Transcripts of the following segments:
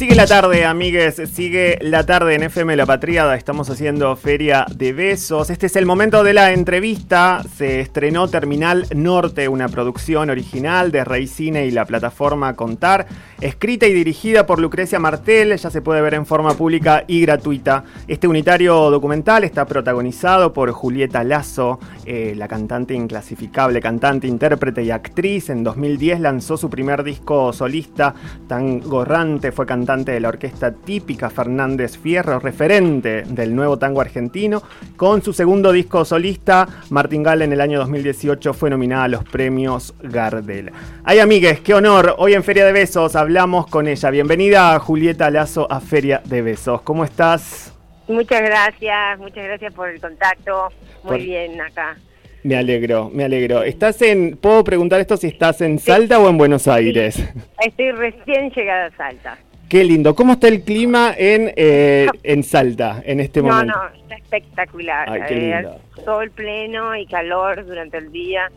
Sigue la tarde, amigues, sigue la tarde en FM La Patriada, estamos haciendo Feria de Besos. Este es el momento de la entrevista, se estrenó Terminal Norte, una producción original de Rey Cine y la plataforma Contar, escrita y dirigida por Lucrecia Martel, ya se puede ver en forma pública y gratuita. Este unitario documental está protagonizado por Julieta Lazo, eh, la cantante inclasificable, cantante, intérprete y actriz. En 2010 lanzó su primer disco solista, tan gorrante, fue cantante de la orquesta típica Fernández Fierro, referente del nuevo tango argentino. Con su segundo disco solista, Martín Gall en el año 2018 fue nominada a los premios Gardel. Ay, amigues, qué honor. Hoy en Feria de Besos hablamos con ella. Bienvenida Julieta Lazo a Feria de Besos. ¿Cómo estás? Muchas gracias, muchas gracias por el contacto. Muy bien acá. Me alegro, me alegro. ¿Estás en, puedo preguntar esto si estás en Salta o en Buenos Aires? Estoy recién llegada a Salta. Qué lindo. ¿Cómo está el clima en, eh, en Salta en este momento? No, no, está espectacular. Ay, qué lindo. Sol pleno y calor durante el día.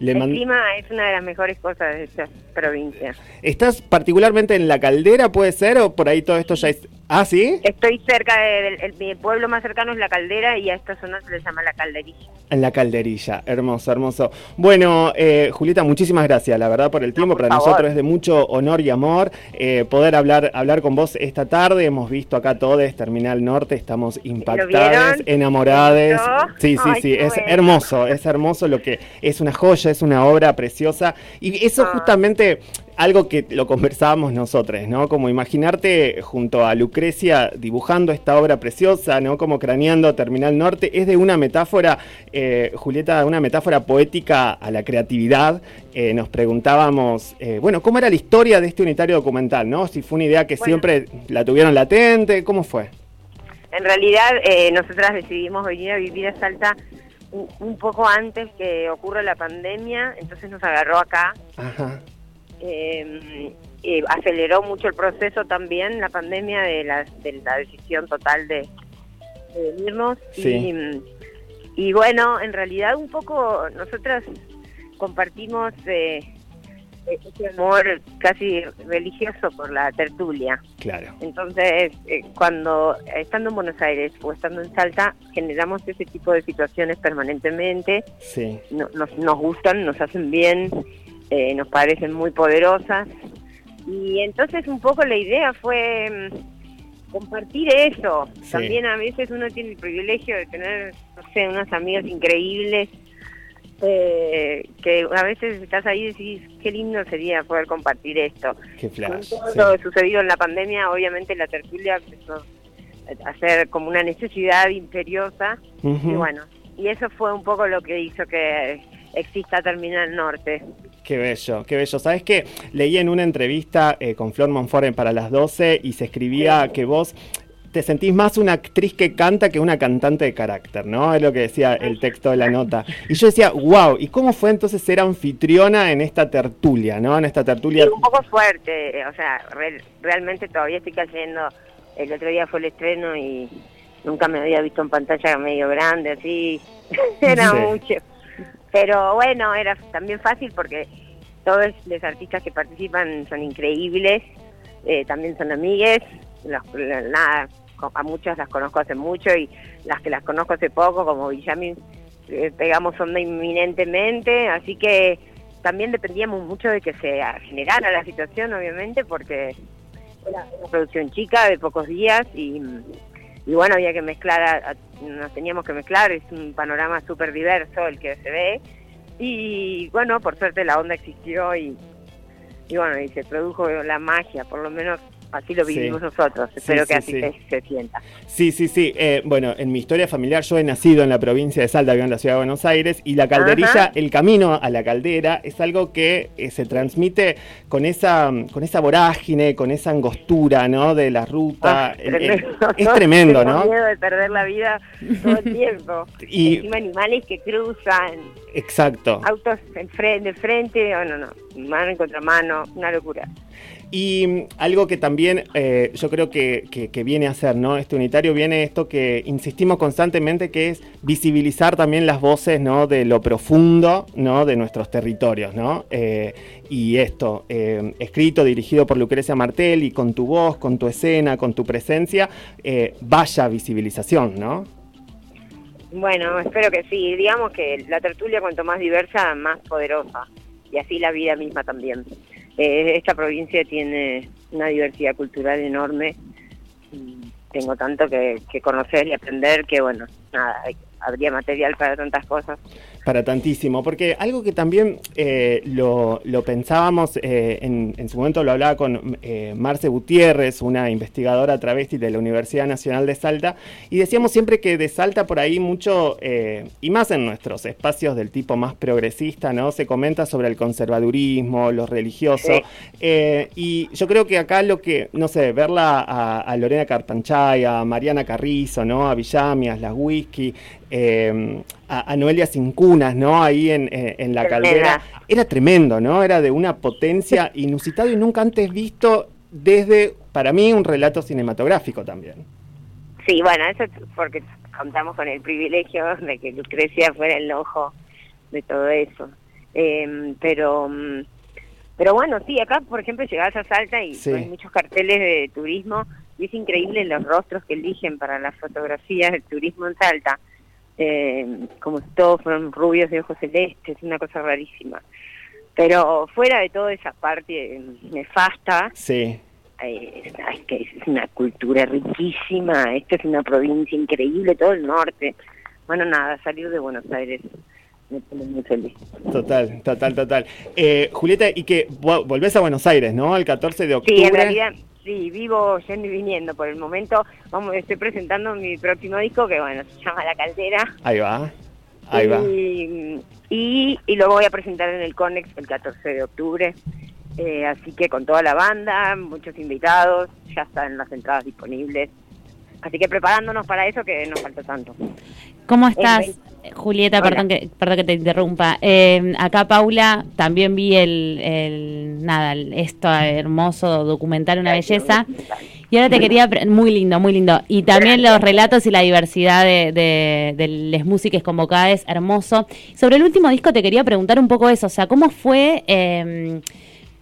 el clima es una de las mejores cosas de esta provincia. ¿Estás particularmente en la caldera, puede ser? ¿O por ahí todo esto ya es Ah, ¿sí? Estoy cerca del mi pueblo más cercano es La Caldera y a esta zona se le llama La Calderilla. En La Calderilla, hermoso, hermoso. Bueno, eh, Julieta, muchísimas gracias, la verdad, por el tiempo. Para nosotros es de mucho honor y amor eh, poder hablar, hablar con vos esta tarde. Hemos visto acá todos Terminal Norte, estamos impactados, enamorados. Sí, sí, sí, es hermoso, es hermoso lo que es una joya, es una obra preciosa. Y eso ah. justamente algo que lo conversábamos nosotros, ¿no? Como imaginarte junto a Lucrecia dibujando esta obra preciosa, ¿no? Como craneando Terminal Norte, es de una metáfora, eh, Julieta, una metáfora poética a la creatividad. Eh, nos preguntábamos, eh, bueno, ¿cómo era la historia de este unitario documental, ¿no? Si fue una idea que siempre la tuvieron latente, ¿cómo fue? En realidad, nosotras decidimos venir a vivir a Salta un poco antes que ocurra la pandemia, entonces nos agarró acá. Ajá eh, aceleró mucho el proceso también la pandemia de la, de la decisión total de, venirnos. Y, bueno, en realidad un poco nosotras compartimos eh, ese amor casi religioso por la tertulia. Claro. Entonces, eh, cuando estando en Buenos Aires o estando en Salta, generamos ese tipo de situaciones permanentemente. Sí. nos, nos gustan, nos hacen bien eh, nos parecen muy poderosas. Y entonces un poco la idea fue mm, compartir eso. También a veces uno tiene el privilegio de tener, no sé, unas amigas increíbles. Eh, que a veces estás ahí y decís, qué lindo sería poder compartir esto. Qué flash, Con todo lo sucedido en la pandemia, obviamente la tertulia empezó a ser como una necesidad imperiosa. Y bueno, y eso fue un poco lo que hizo que exista Terminal Norte. Qué bello, qué bello. ¿Sabes qué? Leí en una entrevista eh, con Flor Monfort para las 12 y se escribía que vos te sentís más una actriz que canta que una cantante de carácter, ¿no? Es lo que decía el texto de la nota. Y yo decía, wow, ¿y cómo fue entonces ser anfitriona en esta tertulia, ¿no? En esta tertulia. un poco fuerte, o sea, realmente todavía estoy cayendo. El otro día fue el estreno y nunca me había visto en pantalla medio grande, así. Era mucho. Pero bueno, era también fácil porque todos los artistas que participan son increíbles, eh, también son amigues, nada, a muchas las conozco hace mucho y las que las conozco hace poco, como Villamin, eh, pegamos onda inminentemente, así que también dependíamos mucho de que se generara la situación, obviamente, porque era una producción chica de pocos días y, y bueno, había que mezclar nos teníamos que mezclar, es un panorama súper diverso el que se ve. Y bueno, por suerte la onda existió y, y bueno, y se produjo la magia, por lo menos así lo vivimos nosotros. Espero que así se, sienta. Sí, sí, sí. Eh, bueno, en mi historia familiar yo he nacido en la provincia de Salta, vivo en la ciudad de Buenos Aires, y la calderilla, el camino a la caldera, es algo que eh, se transmite con esa, con esa vorágine, con esa angostura, ¿no? De la ruta. Ah, es tremendo, ¿no? miedo de perder la vida todo el tiempo. y encima animales que cruzan Exacto. Autos en frente, de frente, no, no, no, mano en contramano, una locura. Y mm, algo que también eh, yo creo que, que, viene a ser, ¿no? Este unitario viene esto que insistimos constantemente, que es visibilizar también las voces, ¿no? De lo profundo, ¿no? De nuestros territorios, ¿no? Eh, y esto, eh, escrito, dirigido por Lucrecia Martel y con tu voz, con tu escena, con tu presencia, vaya visibilización, ¿no? Bueno, espero que sí. Digamos que la tertulia cuanto más diversa, más poderosa. Y así la vida misma también. Eh, esta provincia tiene una diversidad cultural enorme. Tengo tanto que, que conocer y aprender que, bueno, nada, habría material para tantas cosas para tantísimo, porque algo que también eh, lo, pensábamos, eh, en, su momento lo hablaba con eh, Marce Gutiérrez, una investigadora travesti de la Universidad Nacional de Salta, y decíamos siempre que de Salta por ahí mucho, y más en nuestros espacios del tipo más progresista, ¿no? Se comenta sobre el conservadurismo, lo religioso, y yo creo que acá lo que, no sé, verla a, Lorena Cartanchay, a Mariana Carrizo, ¿no? A Villamias, las whisky, eh, a, Noelia Sin ¿no? Ahí en, eh, la caldera. Era tremendo, ¿no? Era de una potencia inusitada y nunca antes visto desde, para mí, un relato cinematográfico también. Sí, bueno, eso es porque contamos con el privilegio de que Lucrecia fuera el ojo de todo eso. Em, pero pero bueno, sí, acá, por ejemplo, llegás a Salta y hay muchos carteles de turismo y es increíble los rostros que eligen para las fotografías del turismo en Salta eh, como si todos fueron rubios de ojos celestes, una cosa rarísima. Pero fuera de toda esa parte nefasta, sí. Eh, es, que es una cultura riquísima, esta es una provincia increíble, todo el norte. Bueno, nada, salir de Buenos Aires me pone muy feliz. Total, total, total. Eh, Julieta, y que volvés a Buenos Aires, ¿no? El 14 de octubre. Sí, en realidad Sí, vivo yendo y viniendo por el momento. Vamos, estoy presentando mi próximo disco que, bueno, se llama La Caldera. Ahí va, ahí va. Y, y, lo voy a presentar en el Conex el 14 de octubre. Eh, así que con toda la banda, muchos invitados, ya están las entradas disponibles. Así que preparándonos para eso que nos falta tanto. ¿Cómo estás? Julieta, perdón que, perdón que te interrumpa. Eh, acá Paula, también vi el, nada, esto hermoso documental, una belleza. Y ahora te quería, muy lindo, muy lindo. Y también los relatos y la diversidad de, de, de las músicas convocadas, hermoso. Sobre el último disco te quería preguntar un poco eso, o sea, ¿cómo fue... Eh,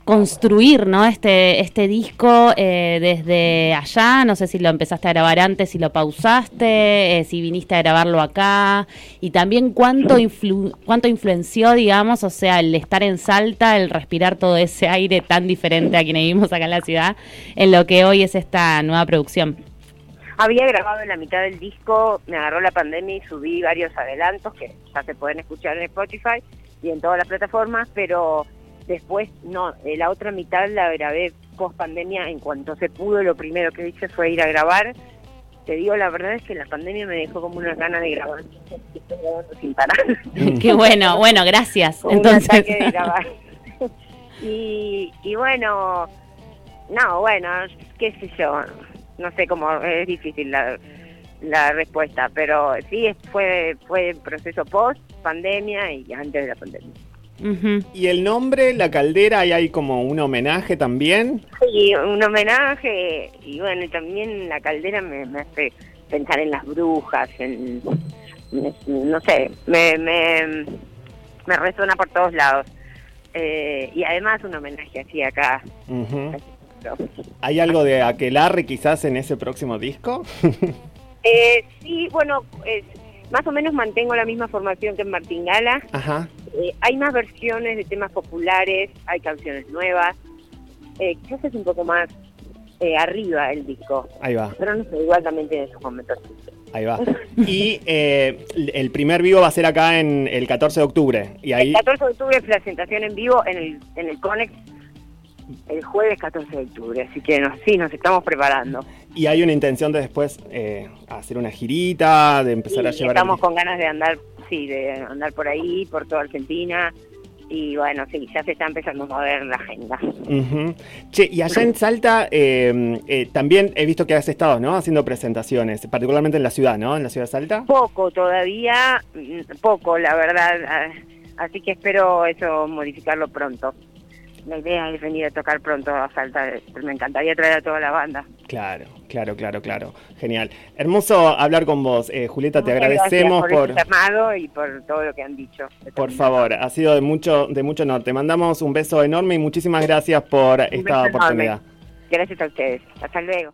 construir ¿no? este, este disco eh, desde allá, no sé si lo empezaste a grabar antes, si lo pausaste, eh, si viniste a grabarlo acá, y también cuánto, cuánto influenció, digamos, o sea, el estar en Salta, el respirar todo ese aire tan diferente a quienes vivimos acá en la ciudad, en lo que hoy es esta nueva producción. Había grabado en la mitad del disco, me agarró la pandemia y subí varios adelantos que ya se pueden escuchar en Spotify y en todas las plataformas, pero Después, no, eh, la otra mitad la grabé post pandemia. En cuanto se pudo, lo primero que hice fue ir a grabar. Te digo, la verdad es que la pandemia me dejó como una gana de grabar. Estoy grabando sin parar. Qué bueno, bueno, gracias. Entonces. de grabar. y, y bueno, no, bueno, qué sé yo. No sé cómo, es difícil la, la respuesta, pero sí fue, fue proceso post pandemia y antes de la pandemia. ¿Y el nombre, La Caldera, ahí hay como un homenaje también? Sí, un homenaje y bueno, también La Caldera me, hace pensar en las brujas, en, no sé, me, me, me resuena por todos lados. Eh, y además un homenaje así acá. ¿Hay algo de Aquelarre quizás en ese próximo disco? eh, sí, bueno, más o menos mantengo la misma formación que en Martín Gala. Ajá. Eh, hay más versiones de temas populares, hay canciones nuevas. Eh, quizás es un poco más eh, arriba el disco. Ahí va. Pero no sé, igual también tiene sus momentos. Ahí va. Y el primer vivo va a ser acá en el 14 de octubre. Y ahí... El 14 de octubre es presentación en vivo en el, en el Conex el jueves 14 de octubre, así que sí, nos estamos preparando. ¿Y hay una intención de después hacer una girita, de empezar a llevar... Estamos con ganas de andar sí, de andar por ahí, por toda Argentina. Y bueno, sí, ya se está empezando a mover la agenda. Che, y allá en Salta em, eh, también he visto que has estado, ¿no? Haciendo presentaciones, particularmente en la ciudad, ¿no? En la ciudad de Salta. Poco todavía, mm, poco, la verdad. Ah, Así que espero eso modificarlo pronto. La idea es venir a tocar pronto a Salta, me encantaría traer a toda la banda. Claro, claro, claro, claro. Genial. Hermoso hablar con vos, eh, Julieta, te agradecemos por, por... El llamado y por todo lo que han dicho. Por favor, ha sido de mucho de mucho honor. Te mandamos un beso enorme y muchísimas gracias por esta oportunidad. Gracias a ustedes. Hasta luego.